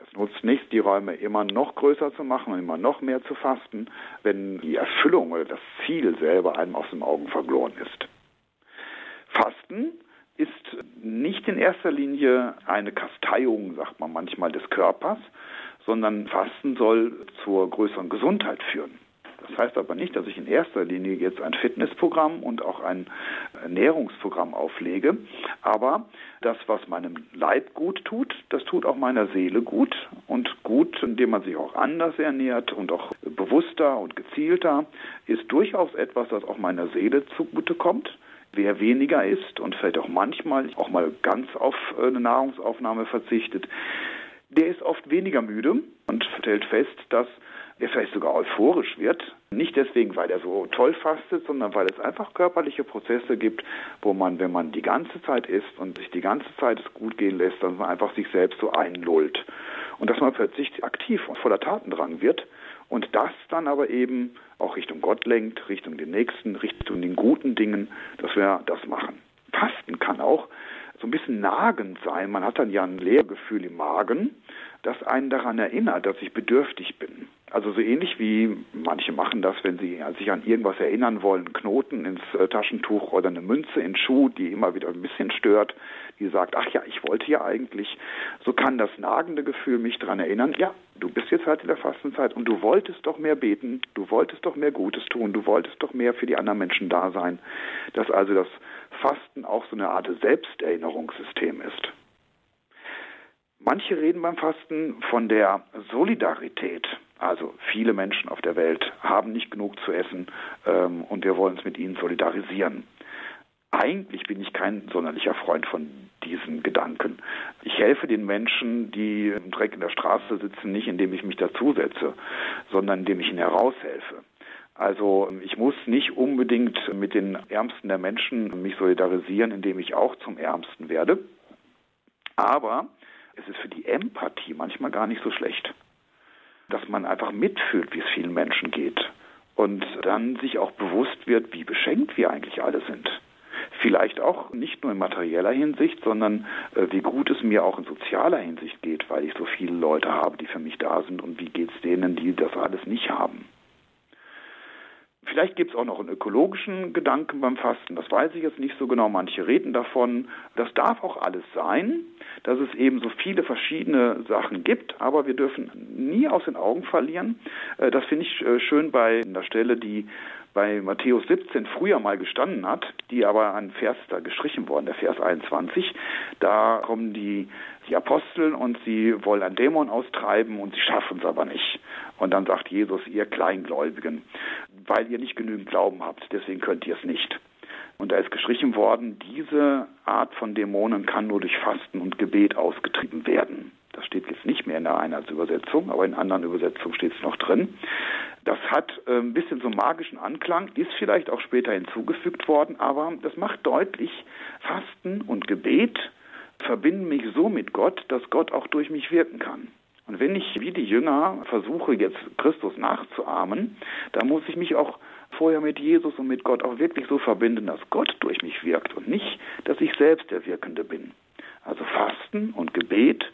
Es nutzt nichts, die Räume immer noch größer zu machen und immer noch mehr zu fasten, wenn die Erfüllung oder das Ziel selber einem aus den Augen verloren ist. Fasten ist nicht in erster Linie eine Kasteiung, sagt man manchmal, des Körpers, sondern Fasten soll zur größeren Gesundheit führen. Das heißt aber nicht, dass ich in erster Linie jetzt ein Fitnessprogramm und auch ein Ernährungsprogramm auflege, aber das, was meinem Leib gut tut, das tut auch meiner Seele gut und gut, indem man sich auch anders ernährt und auch bewusster und gezielter, ist durchaus etwas, das auch meiner Seele zugutekommt. Wer weniger isst und vielleicht auch manchmal auch mal ganz auf eine Nahrungsaufnahme verzichtet, der ist oft weniger müde und stellt fest, dass der vielleicht sogar euphorisch wird. Nicht deswegen, weil er so toll fastet, sondern weil es einfach körperliche Prozesse gibt, wo man, wenn man die ganze Zeit isst und sich die ganze Zeit es gut gehen lässt, dass man einfach sich selbst so einlullt. Und dass man plötzlich aktiv und voller Tatendrang wird und das dann aber eben auch Richtung Gott lenkt, Richtung den Nächsten, Richtung den guten Dingen, dass wir das machen. Fasten kann auch so ein bisschen nagend sein. Man hat dann ja ein Leergefühl im Magen, das einen daran erinnert, dass ich bedürftig bin. Also so ähnlich wie manche machen das, wenn sie sich an irgendwas erinnern wollen, Knoten ins äh, Taschentuch oder eine Münze in Schuh, die immer wieder ein bisschen stört, die sagt, ach ja, ich wollte ja eigentlich. So kann das nagende Gefühl mich daran erinnern, ja, du bist jetzt halt in der Fastenzeit und du wolltest doch mehr beten, du wolltest doch mehr Gutes tun, du wolltest doch mehr für die anderen Menschen da sein. Dass also das Fasten auch so eine Art Selbsterinnerungssystem ist. Manche reden beim Fasten von der Solidarität. Also viele Menschen auf der Welt haben nicht genug zu essen ähm, und wir wollen uns mit ihnen solidarisieren. Eigentlich bin ich kein sonderlicher Freund von diesen Gedanken. Ich helfe den Menschen, die im Dreck in der Straße sitzen, nicht indem ich mich dazusetze, sondern indem ich ihnen heraushelfe. Also ich muss nicht unbedingt mit den Ärmsten der Menschen mich solidarisieren, indem ich auch zum Ärmsten werde. Aber es ist für die Empathie manchmal gar nicht so schlecht, dass man einfach mitfühlt, wie es vielen Menschen geht und dann sich auch bewusst wird, wie beschenkt wir eigentlich alle sind. Vielleicht auch nicht nur in materieller Hinsicht, sondern äh, wie gut es mir auch in sozialer Hinsicht geht, weil ich so viele Leute habe, die für mich da sind und wie geht es denen, die das alles nicht haben. Vielleicht gibt es auch noch einen ökologischen Gedanken beim Fasten, das weiß ich jetzt nicht so genau. Manche reden davon. Das darf auch alles sein, dass es eben so viele verschiedene Sachen gibt, aber wir dürfen nie aus den Augen verlieren. Äh, das finde ich äh, schön bei einer Stelle, die bei Matthäus 17 früher mal gestanden hat, die aber ein Vers da gestrichen worden, der Vers 21. Da kommen die, die Apostel und sie wollen einen Dämon austreiben und sie schaffen es aber nicht. Und dann sagt Jesus, ihr Kleingläubigen, weil ihr nicht genügend Glauben habt, deswegen könnt ihr es nicht. Und da ist gestrichen worden, diese Art von Dämonen kann nur durch Fasten und Gebet ausgetrieben werden. Das steht jetzt nicht mehr in der Einheitsübersetzung, aber in anderen Übersetzungen steht es noch drin. Das hat äh, ein bisschen so magischen Anklang, ist vielleicht auch später hinzugefügt worden, aber das macht deutlich, Fasten und Gebet verbinden mich so mit Gott, dass Gott auch durch mich wirken kann. Und wenn ich wie die Jünger versuche, jetzt Christus nachzuahmen, dann muss ich mich auch vorher mit Jesus und mit Gott auch wirklich so verbinden, dass Gott durch mich wirkt und nicht, dass ich selbst der Wirkende bin. Also Fasten und Gebet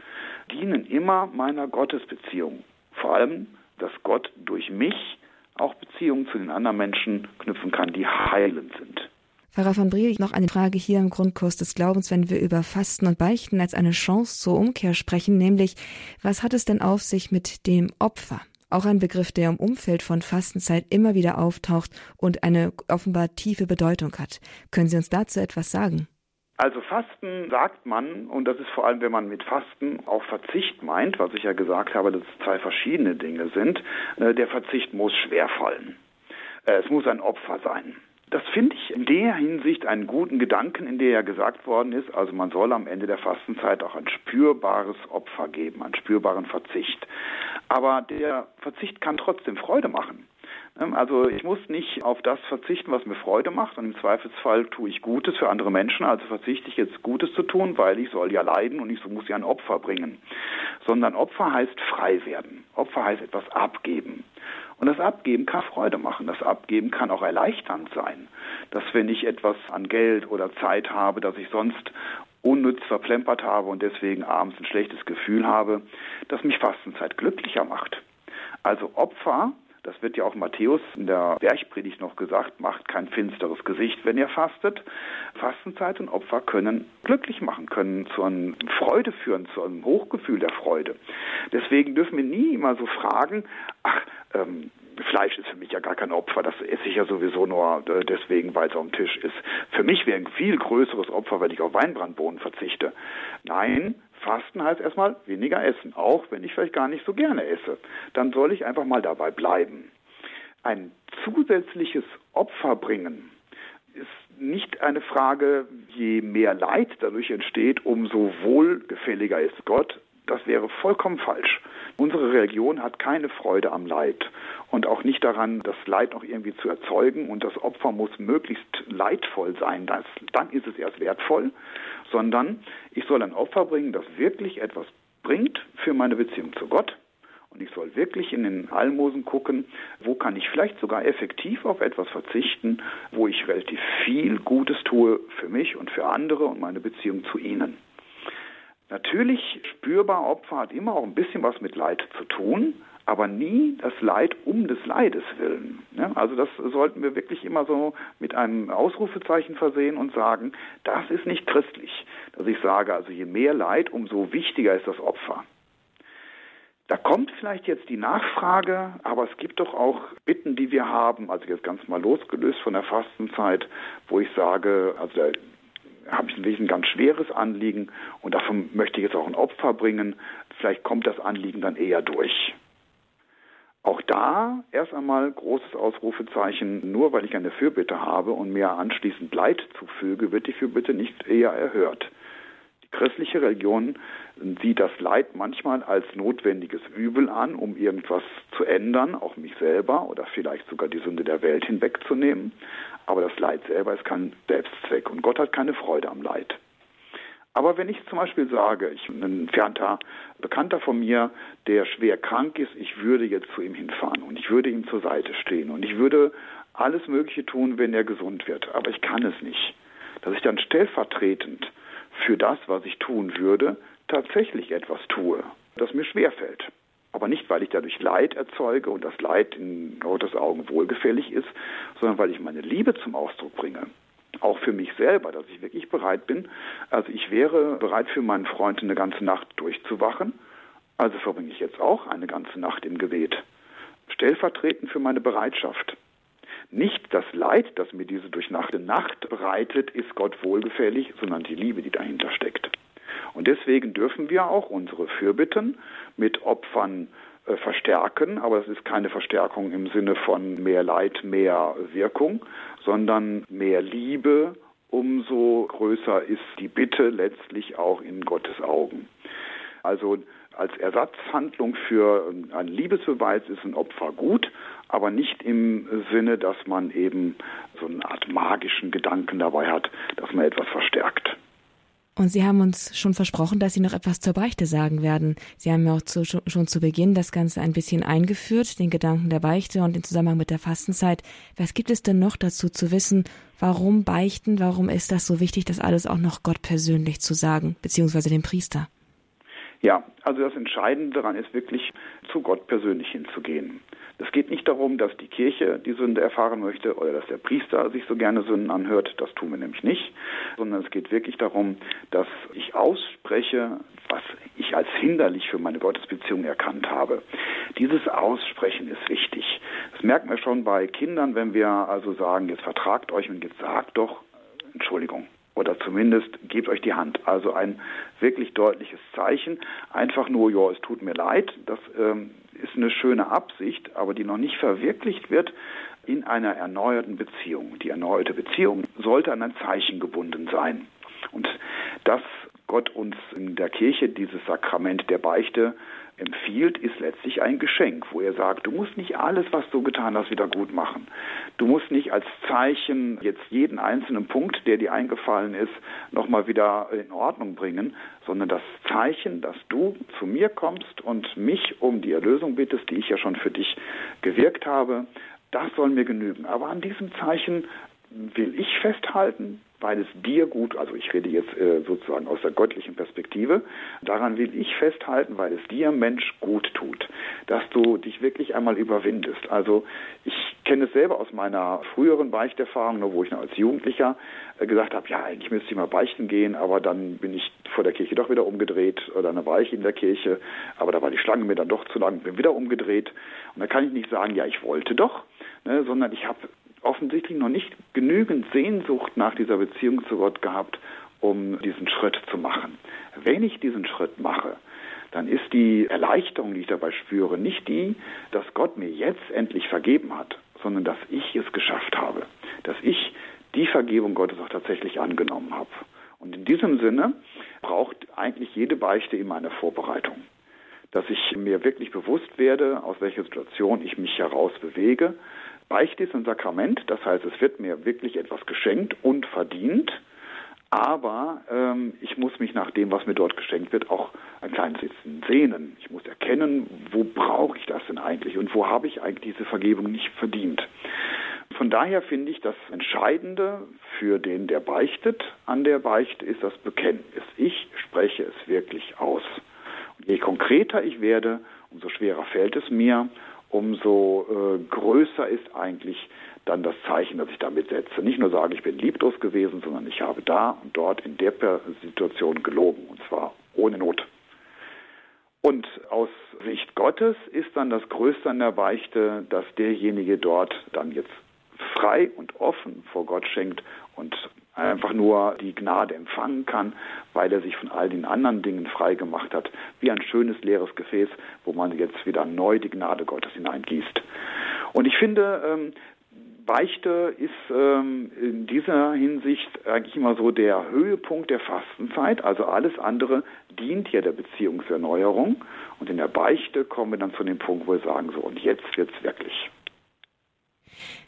dienen immer meiner Gottesbeziehung. Vor allem, dass Gott durch mich auch Beziehungen zu den anderen Menschen knüpfen kann, die heilend sind. Pfarrer von Briel, noch eine Frage hier im Grundkurs des Glaubens, wenn wir über Fasten und Beichten als eine Chance zur Umkehr sprechen, nämlich was hat es denn auf sich mit dem Opfer? Auch ein Begriff, der im Umfeld von Fastenzeit immer wieder auftaucht und eine offenbar tiefe Bedeutung hat. Können Sie uns dazu etwas sagen? Also Fasten sagt man, und das ist vor allem, wenn man mit Fasten auch Verzicht meint, was ich ja gesagt habe, dass es zwei verschiedene Dinge sind, äh, der Verzicht muss schwerfallen. Äh, es muss ein Opfer sein. Das finde ich in der Hinsicht einen guten Gedanken, in der ja gesagt worden ist, also man soll am Ende der Fastenzeit auch ein spürbares Opfer geben, einen spürbaren Verzicht. Aber der Verzicht kann trotzdem Freude machen. Ähm, also ich muss nicht auf das verzichten, was mir Freude macht und im Zweifelsfall tue ich Gutes für andere Menschen, also verzichte ich jetzt Gutes zu tun, weil ich soll ja leiden und ich muss ja ein Opfer bringen. Sondern Opfer heißt frei werden. Opfer heißt etwas abgeben. Und das Abgeben kann Freude machen. Das Abgeben kann auch erleichternd sein. Dass wenn ich etwas an Geld oder Zeit habe, das ich sonst unnütz verplempert habe und deswegen abends ein schlechtes Gefühl habe, dass mich Fastenzeit glücklicher macht. Also Opfer das wird ja auch Matthäus in der Bergpredigt noch gesagt, macht kein finsteres Gesicht, wenn ihr fastet. Fastenzeit und Opfer können glücklich machen, können zu einer Freude führen, zu einem Hochgefühl der Freude. Deswegen dürfen wir nie immer so fragen, ach, ähm, Fleisch ist für mich ja gar kein Opfer, das esse ich ja sowieso nur äh, deswegen, weil es auf dem Tisch ist. Für mich wäre ein viel größeres Opfer, wenn ich auf Weinbrandbohnen verzichte. Nein, Fasten heißt erstmal weniger essen, auch wenn ich vielleicht gar nicht so gerne esse. Dann soll ich einfach mal dabei bleiben. Ein zusätzliches Opfer bringen ist nicht eine Frage, je mehr Leid dadurch entsteht, umso wohlgefälliger ist Gott. Das wäre vollkommen falsch. Unsere Religion hat keine Freude am Leid und auch nicht daran, das Leid noch irgendwie zu erzeugen und das Opfer muss möglichst leidvoll sein, das, dann ist es erst wertvoll, sondern ich soll ein Opfer bringen, das wirklich etwas bringt für meine Beziehung zu Gott und ich soll wirklich in den Almosen gucken, wo kann ich vielleicht sogar effektiv auf etwas verzichten, wo ich relativ viel Gutes tue für mich und für andere und meine Beziehung zu ihnen. Natürlich spürbar Opfer hat immer auch ein bisschen was mit Leid zu tun, aber nie das Leid um des Leides willen. Also das sollten wir wirklich immer so mit einem Ausrufezeichen versehen und sagen, das ist nicht christlich. Dass ich sage, also je mehr Leid, umso wichtiger ist das Opfer. Da kommt vielleicht jetzt die Nachfrage, aber es gibt doch auch Bitten, die wir haben, also jetzt ganz mal losgelöst von der Fastenzeit, wo ich sage, also habe ich ein ganz schweres Anliegen und davon möchte ich jetzt auch ein Opfer bringen. Vielleicht kommt das Anliegen dann eher durch. Auch da erst einmal großes Ausrufezeichen, nur weil ich eine Fürbitte habe und mir anschließend Leid zufüge, wird die Fürbitte nicht eher erhört christliche Religion sieht das Leid manchmal als notwendiges Übel an, um irgendwas zu ändern, auch mich selber oder vielleicht sogar die Sünde der Welt hinwegzunehmen. Aber das Leid selber ist kein Selbstzweck und Gott hat keine Freude am Leid. Aber wenn ich zum Beispiel sage, ich ein entfernter Bekannter von mir, der schwer krank ist, ich würde jetzt zu ihm hinfahren und ich würde ihm zur Seite stehen und ich würde alles Mögliche tun, wenn er gesund wird, aber ich kann es nicht. Dass ich dann stellvertretend für das, was ich tun würde, tatsächlich etwas tue, das mir schwerfällt. Aber nicht, weil ich dadurch Leid erzeuge und das Leid in Gottes Augen wohlgefällig ist, sondern weil ich meine Liebe zum Ausdruck bringe. Auch für mich selber, dass ich wirklich bereit bin. Also ich wäre bereit für meinen Freund eine ganze Nacht durchzuwachen. Also verbringe ich jetzt auch eine ganze Nacht im Gebet. Stellvertretend für meine Bereitschaft. Nicht das Leid, das mir diese durchnachte Nacht bereitet, ist Gott wohlgefällig, sondern die Liebe, die dahinter steckt. Und deswegen dürfen wir auch unsere Fürbitten mit Opfern äh, verstärken, aber es ist keine Verstärkung im Sinne von mehr Leid, mehr Wirkung, sondern mehr Liebe, umso größer ist die Bitte letztlich auch in Gottes Augen. Also als Ersatzhandlung für einen Liebesbeweis ist ein Opfer gut, aber nicht im Sinne, dass man eben so eine Art magischen Gedanken dabei hat, dass man etwas verstärkt. Und Sie haben uns schon versprochen, dass Sie noch etwas zur Beichte sagen werden. Sie haben ja auch zu, schon zu Beginn das Ganze ein bisschen eingeführt, den Gedanken der Beichte und den Zusammenhang mit der Fastenzeit. Was gibt es denn noch dazu zu wissen? Warum beichten? Warum ist das so wichtig, das alles auch noch Gott persönlich zu sagen, beziehungsweise dem Priester? Ja, also das Entscheidende daran ist wirklich, zu Gott persönlich hinzugehen. Es geht nicht darum, dass die Kirche die Sünde erfahren möchte oder dass der Priester sich so gerne Sünden anhört, das tun wir nämlich nicht, sondern es geht wirklich darum, dass ich ausspreche, was ich als hinderlich für meine Gottesbeziehung erkannt habe. Dieses Aussprechen ist wichtig. Das merken wir schon bei Kindern, wenn wir also sagen, jetzt vertragt euch und jetzt sagt doch, Entschuldigung, oder zumindest gebt euch die Hand. Also ein wirklich deutliches Zeichen. Einfach nur, ja, es tut mir leid, das ähm, ist eine schöne Absicht, aber die noch nicht verwirklicht wird in einer erneuerten Beziehung. Die erneuerte Beziehung sollte an ein Zeichen gebunden sein. Und dass Gott uns in der Kirche dieses Sakrament der Beichte empfiehlt, ist letztlich ein Geschenk, wo er sagt, du musst nicht alles, was du getan hast, wieder gut machen. Du musst nicht als Zeichen jetzt jeden einzelnen Punkt, der dir eingefallen ist, nochmal wieder in Ordnung bringen, sondern das Zeichen, dass du zu mir kommst und mich um die Erlösung bittest, die ich ja schon für dich gewirkt habe, das soll mir genügen. Aber an diesem Zeichen will ich festhalten, weil es dir gut, also ich rede jetzt äh, sozusagen aus der göttlichen Perspektive, daran will ich festhalten, weil es dir Mensch gut tut, dass du dich wirklich einmal überwindest. Also ich kenne es selber aus meiner früheren Beichterfahrung, wo ich noch als Jugendlicher äh, gesagt habe, ja, eigentlich müsste ich mal beichten gehen, aber dann bin ich vor der Kirche doch wieder umgedreht oder dann war ich in der Kirche, aber da war die Schlange mir dann doch zu lang, bin wieder umgedreht und da kann ich nicht sagen, ja, ich wollte doch, ne, sondern ich habe offensichtlich noch nicht genügend Sehnsucht nach dieser Beziehung zu Gott gehabt, um diesen Schritt zu machen. Wenn ich diesen Schritt mache, dann ist die Erleichterung, die ich dabei spüre, nicht die, dass Gott mir jetzt endlich vergeben hat, sondern dass ich es geschafft habe, dass ich die Vergebung Gottes auch tatsächlich angenommen habe. Und in diesem Sinne braucht eigentlich jede Beichte immer eine Vorbereitung. Dass ich mir wirklich bewusst werde, aus welcher Situation ich mich heraus bewege. Beichte ist ein Sakrament, das heißt, es wird mir wirklich etwas geschenkt und verdient. Aber ähm, ich muss mich nach dem, was mir dort geschenkt wird, auch ein kleines bisschen sehnen. Ich muss erkennen, wo brauche ich das denn eigentlich und wo habe ich eigentlich diese Vergebung nicht verdient. Von daher finde ich, das Entscheidende für den, der beichtet an der Beichte, ist das Bekenntnis. Ich spreche es wirklich aus. Und je konkreter ich werde, umso schwerer fällt es mir, umso äh, größer ist eigentlich dann das Zeichen, das ich damit setze. Nicht nur sagen, ich bin lieblos gewesen, sondern ich habe da und dort in der Situation gelogen, und zwar ohne Not. Und aus Sicht Gottes ist dann das Größte an der Beichte, dass derjenige dort dann jetzt frei und offen vor Gott schenkt und einfach nur die Gnade empfangen kann, weil er sich von all den anderen Dingen frei gemacht hat, wie ein schönes leeres Gefäß, wo man jetzt wieder neu die Gnade Gottes hineingießt. Und ich finde, ähm, Beichte ist ähm, in dieser Hinsicht eigentlich immer so der Höhepunkt der Fastenzeit. Also alles andere dient ja der Beziehungserneuerung. Und in der Beichte kommen wir dann zu dem Punkt, wo wir sagen, so, und jetzt wird's wirklich.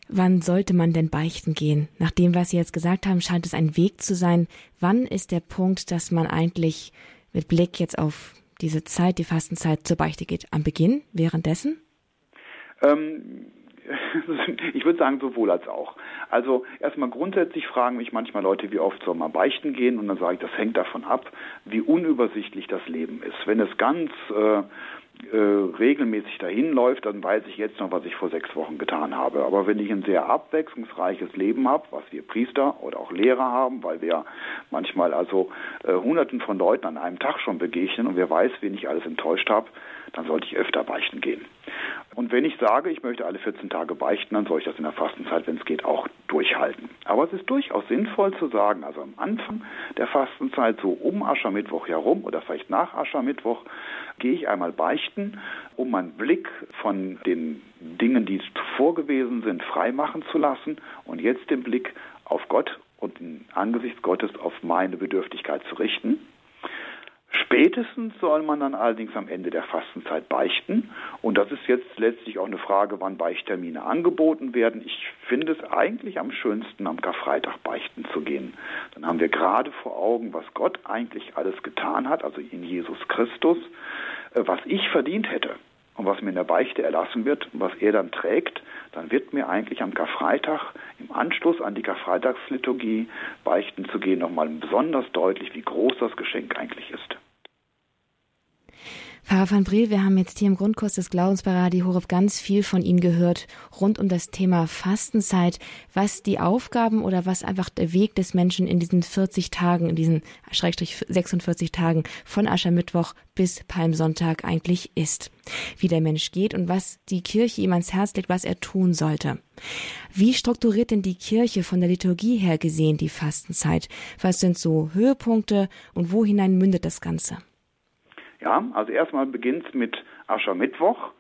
Wann sollte man denn beichten gehen? Nach dem, was Sie jetzt gesagt haben, scheint es ein Weg zu sein. Wann ist der Punkt, dass man eigentlich mit Blick jetzt auf diese Zeit, die Fastenzeit, zur Beichte geht? Am Beginn? Währenddessen? Ähm, ich würde sagen, sowohl als auch. Also erstmal grundsätzlich fragen mich manchmal Leute, wie oft soll man beichten gehen? Und dann sage ich, das hängt davon ab, wie unübersichtlich das Leben ist. Wenn es ganz äh, äh, regelmäßig dahin läuft, dann weiß ich jetzt noch, was ich vor sechs Wochen getan habe. Aber wenn ich ein sehr abwechslungsreiches Leben habe, was wir Priester oder auch Lehrer haben, weil wir manchmal also äh, Hunderten von Leuten an einem Tag schon begegnen und wer weiß, wen ich alles enttäuscht habe, dann sollte ich öfter beichten gehen. Und wenn ich sage, ich möchte alle 14 Tage beichten, dann soll ich das in der Fastenzeit, wenn es geht, auch durchhalten. Aber es ist durchaus sinnvoll zu sagen, also am Anfang der Fastenzeit, so um Aschermittwoch herum oder vielleicht nach Aschermittwoch, gehe ich einmal beichten, um meinen Blick von den Dingen, die zuvor gewesen sind, freimachen zu lassen und jetzt den Blick auf Gott und in Angesicht Gottes auf meine Bedürftigkeit zu richten. Spätestens soll man dann allerdings am Ende der Fastenzeit beichten. Und das ist jetzt letztlich auch eine Frage, wann Beichttermine angeboten werden. Ich finde es eigentlich am schönsten, am Karfreitag beichten zu gehen. Dann haben wir gerade vor Augen, was Gott eigentlich alles getan hat, also in Jesus Christus, äh, was ich verdient hätte und was mir in der Beichte erlassen wird und was er dann trägt, dann wird mir eigentlich am Karfreitag im Anschluss an die Karfreitagsliturgie beichten zu gehen nochmal besonders deutlich, wie groß das Geschenk eigentlich ist. Pfarrer van Briel, wir haben jetzt hier im Grundkurs des Glaubens bei Radio Horeb ganz viel von Ihnen gehört rund um das Thema Fastenzeit, was die Aufgaben oder was einfach der Weg des Menschen in diesen 40 Tagen, in diesen Schrägstrich 46 Tagen von Aschermittwoch bis Palmsonntag eigentlich ist. Wie der Mensch geht und was die Kirche ihm ans Herz legt, was er tun sollte. Wie strukturiert denn die Kirche von der Liturgie her gesehen die Fastenzeit? Was sind so Höhepunkte und wo hinein mündet das Ganze? Ja, also erstmal beginnt es mit Aschermittwoch,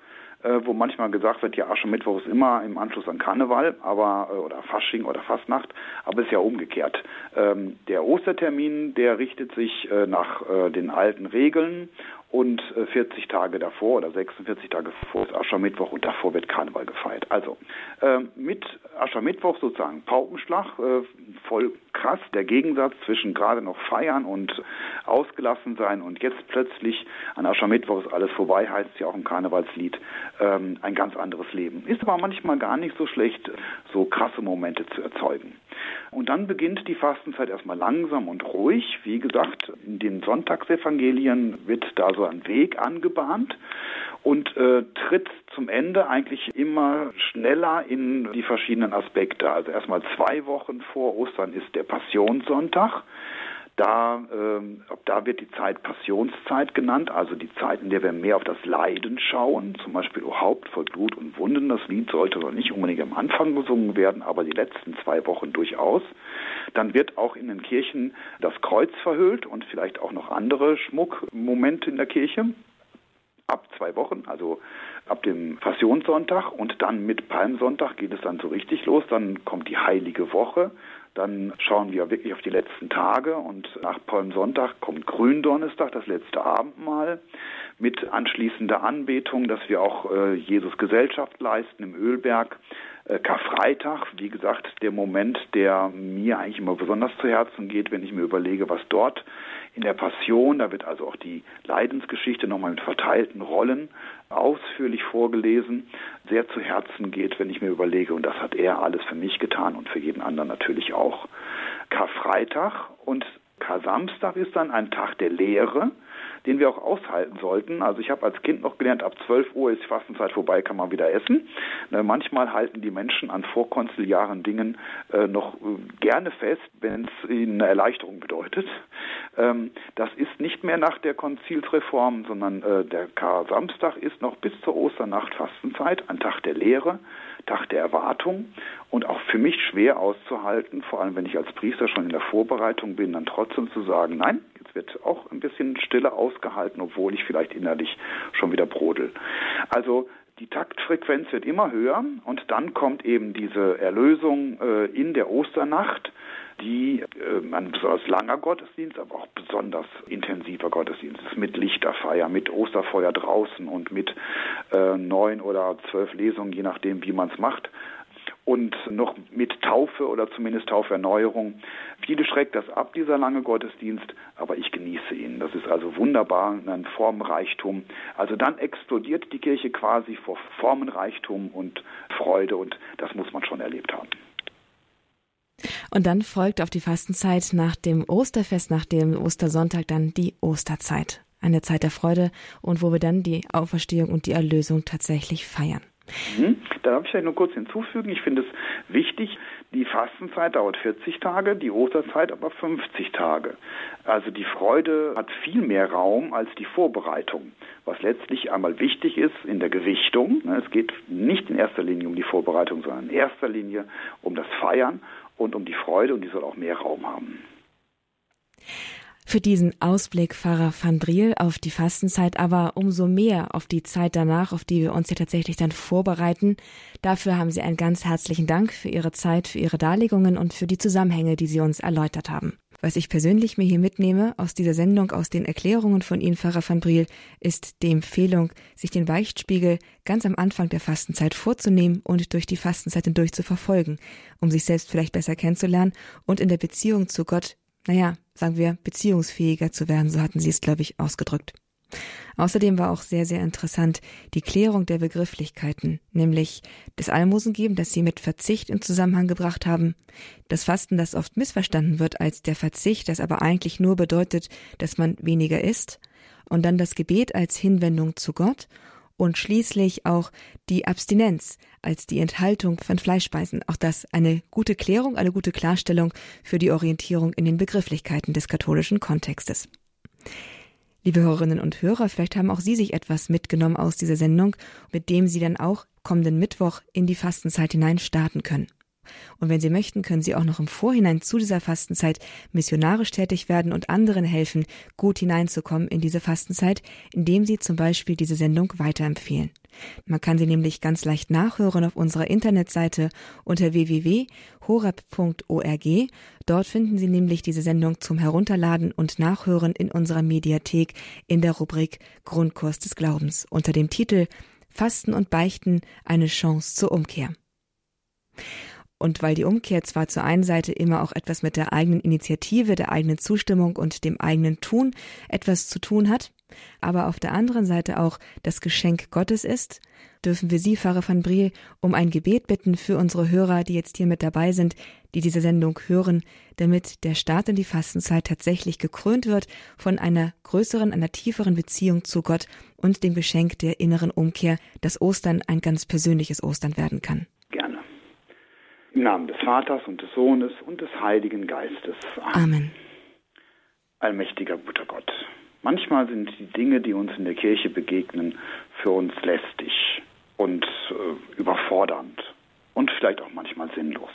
äh, wo manchmal gesagt wird, ja, Aschermittwoch ist immer im Anschluss an Karneval, aber äh, oder Fasching oder Fastnacht, aber ist ja umgekehrt. Ähm, der Ostertermin, der richtet sich äh, nach äh, den alten Regeln und 40 äh, Tage davor oder 46 Tage vor ist Aschermittwoch und davor wird Karneval gefeiert. Also äh, mit Aschermittwoch sozusagen Paukenschlag, äh, voll krass der Gegensatz zwischen gerade noch feiern und ausgelassen sein und jetzt plötzlich an Aschermittwoch ist alles vorbei, heißt ja auch im Karnevalslied, ähm, ein ganz anderes Leben. Ist aber manchmal gar nicht so schlecht, so krasse Momente zu erzeugen. Und dann beginnt die Fastenzeit erstmal langsam und ruhig. Wie gesagt, in den Sonntagsevangelien wird da so ein Weg angebahnt und äh, tritt zum Ende eigentlich immer schneller in die verschiedenen Aspekte. Also erstmal zwei Wochen vor Ostern ist der Passionssonntag. Da, ähm, da wird die Zeit Passionszeit genannt, also die Zeit, in der wir mehr auf das Leiden schauen, zum Beispiel O Haupt voll Blut und Wunden. Das Lied sollte noch nicht unbedingt am Anfang gesungen werden, aber die letzten zwei Wochen durchaus. Dann wird auch in den Kirchen das Kreuz verhüllt und vielleicht auch noch andere Schmuckmomente in der Kirche ab zwei Wochen, also ab dem Passionssonntag und dann mit Palmsonntag geht es dann so richtig los. Dann kommt die heilige Woche Dann schauen wir wirklich auf die letzten Tage und nach Palmsonntag kommt Gründonnerstag, das letzte Abendmahl mit anschließender Anbetung, dass wir auch äh, Jesus Gesellschaft leisten im Ölberg. Äh, Karfreitag, wie gesagt, der Moment, der mir eigentlich immer besonders zu Herzen geht, wenn ich mir überlege, was dort in der Passion, da wird also auch die Leidensgeschichte nochmal mit verteilten Rollen ausführlich vorgelesen, sehr zu Herzen geht, wenn ich mir überlege, und das hat er alles für mich getan und für jeden anderen natürlich auch. Karfreitag und Kar-Samstag ist dann ein Tag der Lehre, den wir auch aushalten sollten. Also ich habe als Kind noch gelernt, ab 12 Uhr ist Fastenzeit vorbei, kann man wieder essen. Ne, manchmal halten die Menschen an vorkonziliaren Dingen äh, noch äh, gerne fest, wenn es ihnen eine Erleichterung bedeutet. Ähm, das ist nicht mehr nach der Konzilsreform, sondern äh, der Kar-Samstag ist noch bis zur Osternacht Fastenzeit, ein Tag der Lehre. Tag der Erwartung und auch für mich schwer auszuhalten, vor allem wenn ich als Priester schon in der Vorbereitung bin, dann trotzdem zu sagen, nein, wird auch ein bisschen Stille ausgehalten, obwohl ich vielleicht innerlich schon wieder brodel. Also die Taktfrequenz wird immer höher und dann kommt eben diese Erlösung äh, in der Osternacht, die äh, ein besonders langer Gottesdienst, aber auch besonders intensiver Gottesdienst ist mit Lichterfeier, mit Osterfeuer draußen und mit äh, neun oder zwölf Lesungen, je nachdem, wie man es macht und noch mit Taufe oder zumindest Tauferneuerung. Viele schreckt das ab, dieser lange Gottesdienst, aber ich genieße ihn. Das ist also wunderbar, ein Formenreichtum. Also dann explodiert die Kirche quasi vor Formenreichtum und Freude und das muss man schon erlebt haben. Und dann folgt auf die Fastenzeit nach dem Osterfest, nach dem Ostersonntag dann die Osterzeit. Eine Zeit der Freude und wo wir dann die Auferstehung und die Erlösung tatsächlich feiern. Mhm. Da darf ich vielleicht nur kurz hinzufügen, ich finde es wichtig, die Fastenzeit dauert 40 Tage, die Osterzeit aber 50 Tage. Also die Freude hat viel mehr Raum als die Vorbereitung, was letztlich einmal wichtig ist in der Gewichtung. Es geht nicht in erster Linie um die Vorbereitung, sondern in erster Linie um das Feiern und um die Freude und die soll auch mehr Raum haben. Für diesen Ausblick Pfarrer van Briel auf die Fastenzeit, aber umso mehr auf die Zeit danach, auf die wir uns ja tatsächlich dann vorbereiten. Dafür haben Sie einen ganz herzlichen Dank für Ihre Zeit, für Ihre Darlegungen und für die Zusammenhänge, die Sie uns erläutert haben. Was ich persönlich mir hier mitnehme aus dieser Sendung, aus den Erklärungen von Ihnen, Pfarrer van Briel, ist die Empfehlung, sich den Beichtspiegel ganz am Anfang der Fastenzeit vorzunehmen und durch die Fastenzeit hindurch zu verfolgen, um sich selbst vielleicht besser kennenzulernen und in der Beziehung zu Gott naja, sagen wir, beziehungsfähiger zu werden, so hatten sie es, glaube ich, ausgedrückt. Außerdem war auch sehr, sehr interessant die Klärung der Begrifflichkeiten, nämlich das Almosengeben, das sie mit Verzicht in Zusammenhang gebracht haben, das Fasten, das oft missverstanden wird als der Verzicht, das aber eigentlich nur bedeutet, dass man weniger isst, und dann das Gebet als Hinwendung zu Gott und schließlich auch die Abstinenz als die Enthaltung von Fleischspeisen. Auch das eine gute Klärung, eine gute Klarstellung für die Orientierung in den Begrifflichkeiten des katholischen Kontextes. Liebe Hörerinnen und Hörer, vielleicht haben auch Sie sich etwas mitgenommen aus dieser Sendung, mit dem Sie dann auch kommenden Mittwoch in die Fastenzeit hinein starten können. Und wenn Sie möchten, können Sie auch noch im Vorhinein zu dieser Fastenzeit missionarisch tätig werden und anderen helfen, gut hineinzukommen in diese Fastenzeit, indem Sie zum Beispiel diese Sendung weiterempfehlen. Man kann sie nämlich ganz leicht nachhören auf unserer Internetseite unter www.horab.org. Dort finden Sie nämlich diese Sendung zum Herunterladen und Nachhören in unserer Mediathek in der Rubrik Grundkurs des Glaubens unter dem Titel Fasten und Beichten eine Chance zur Umkehr. Und weil die Umkehr zwar zur einen Seite immer auch etwas mit der eigenen Initiative, der eigenen Zustimmung und dem eigenen Tun etwas zu tun hat, aber auf der anderen Seite auch das Geschenk Gottes ist, dürfen wir Sie, Pfarrer van Briel, um ein Gebet bitten für unsere Hörer, die jetzt hier mit dabei sind, die diese Sendung hören, damit der Start in die Fastenzeit tatsächlich gekrönt wird von einer größeren, einer tieferen Beziehung zu Gott und dem Geschenk der inneren Umkehr, dass Ostern ein ganz persönliches Ostern werden kann. Im Namen des Vaters und des Sohnes und des Heiligen Geistes. Amen. Allmächtiger guter Gott. Manchmal sind die Dinge, die uns in der Kirche begegnen, für uns lästig und äh, überfordernd und vielleicht auch manchmal sinnlos.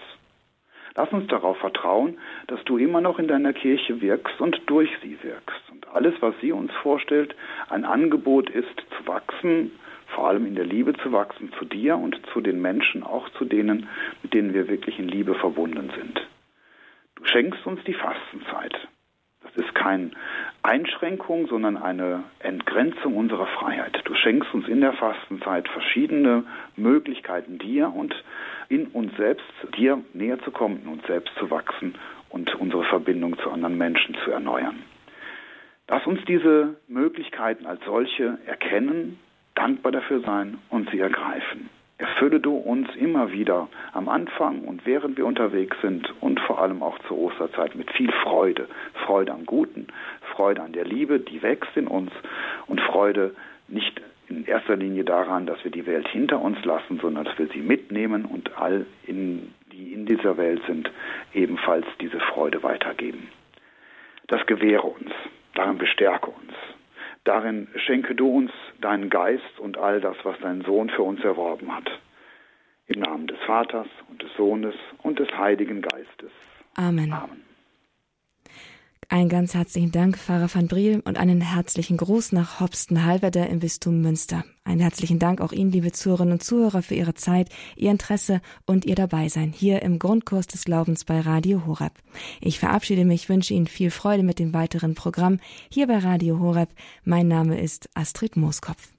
Lass uns darauf vertrauen, dass du immer noch in deiner Kirche wirkst und durch sie wirkst. Und alles, was sie uns vorstellt, ein Angebot ist, zu wachsen, vor allem in der Liebe zu wachsen zu dir und zu den Menschen, auch zu denen, mit denen wir wirklich in Liebe verbunden sind. schenkst uns die Fastenzeit. Das ist keine Einschränkung, sondern eine Entgrenzung unserer Freiheit. Du schenkst uns in der Fastenzeit verschiedene Möglichkeiten, dir und in uns selbst, dir näher zu kommen, in uns selbst zu wachsen und unsere Verbindung zu anderen Menschen zu erneuern. Lass uns diese Möglichkeiten als solche erkennen, dankbar dafür sein und sie ergreifen. Erfülle du uns immer wieder am Anfang und während wir unterwegs sind und vor allem auch zur Osterzeit mit viel Freude. Freude am Guten, Freude an der Liebe, die wächst in uns und Freude nicht in erster Linie daran, dass wir die Welt hinter uns lassen, sondern dass wir sie mitnehmen und all, in, die in dieser Welt sind, ebenfalls diese Freude weitergeben. Das gewähre uns, darin bestärke uns. Darin schenke du uns deinen Geist und all das, was dein Sohn für uns erworben hat. Im Namen des Vaters und des Sohnes und des Heiligen Geistes. Amen. Amen. Einen ganz herzlichen Dank, Pfarrer van Briel, und einen herzlichen Gruß nach Hobsten-Halverder im Bistum Münster. Einen herzlichen Dank auch Ihnen, liebe Zuhörerinnen und Zuhörer, für Ihre Zeit, Ihr Interesse und Ihr Dabeisein hier im Grundkurs des Glaubens bei Radio Horeb. Ich verabschiede mich, wünsche Ihnen viel Freude mit dem weiteren Programm hier bei Radio Horeb. Mein Name ist Astrid Mooskopf.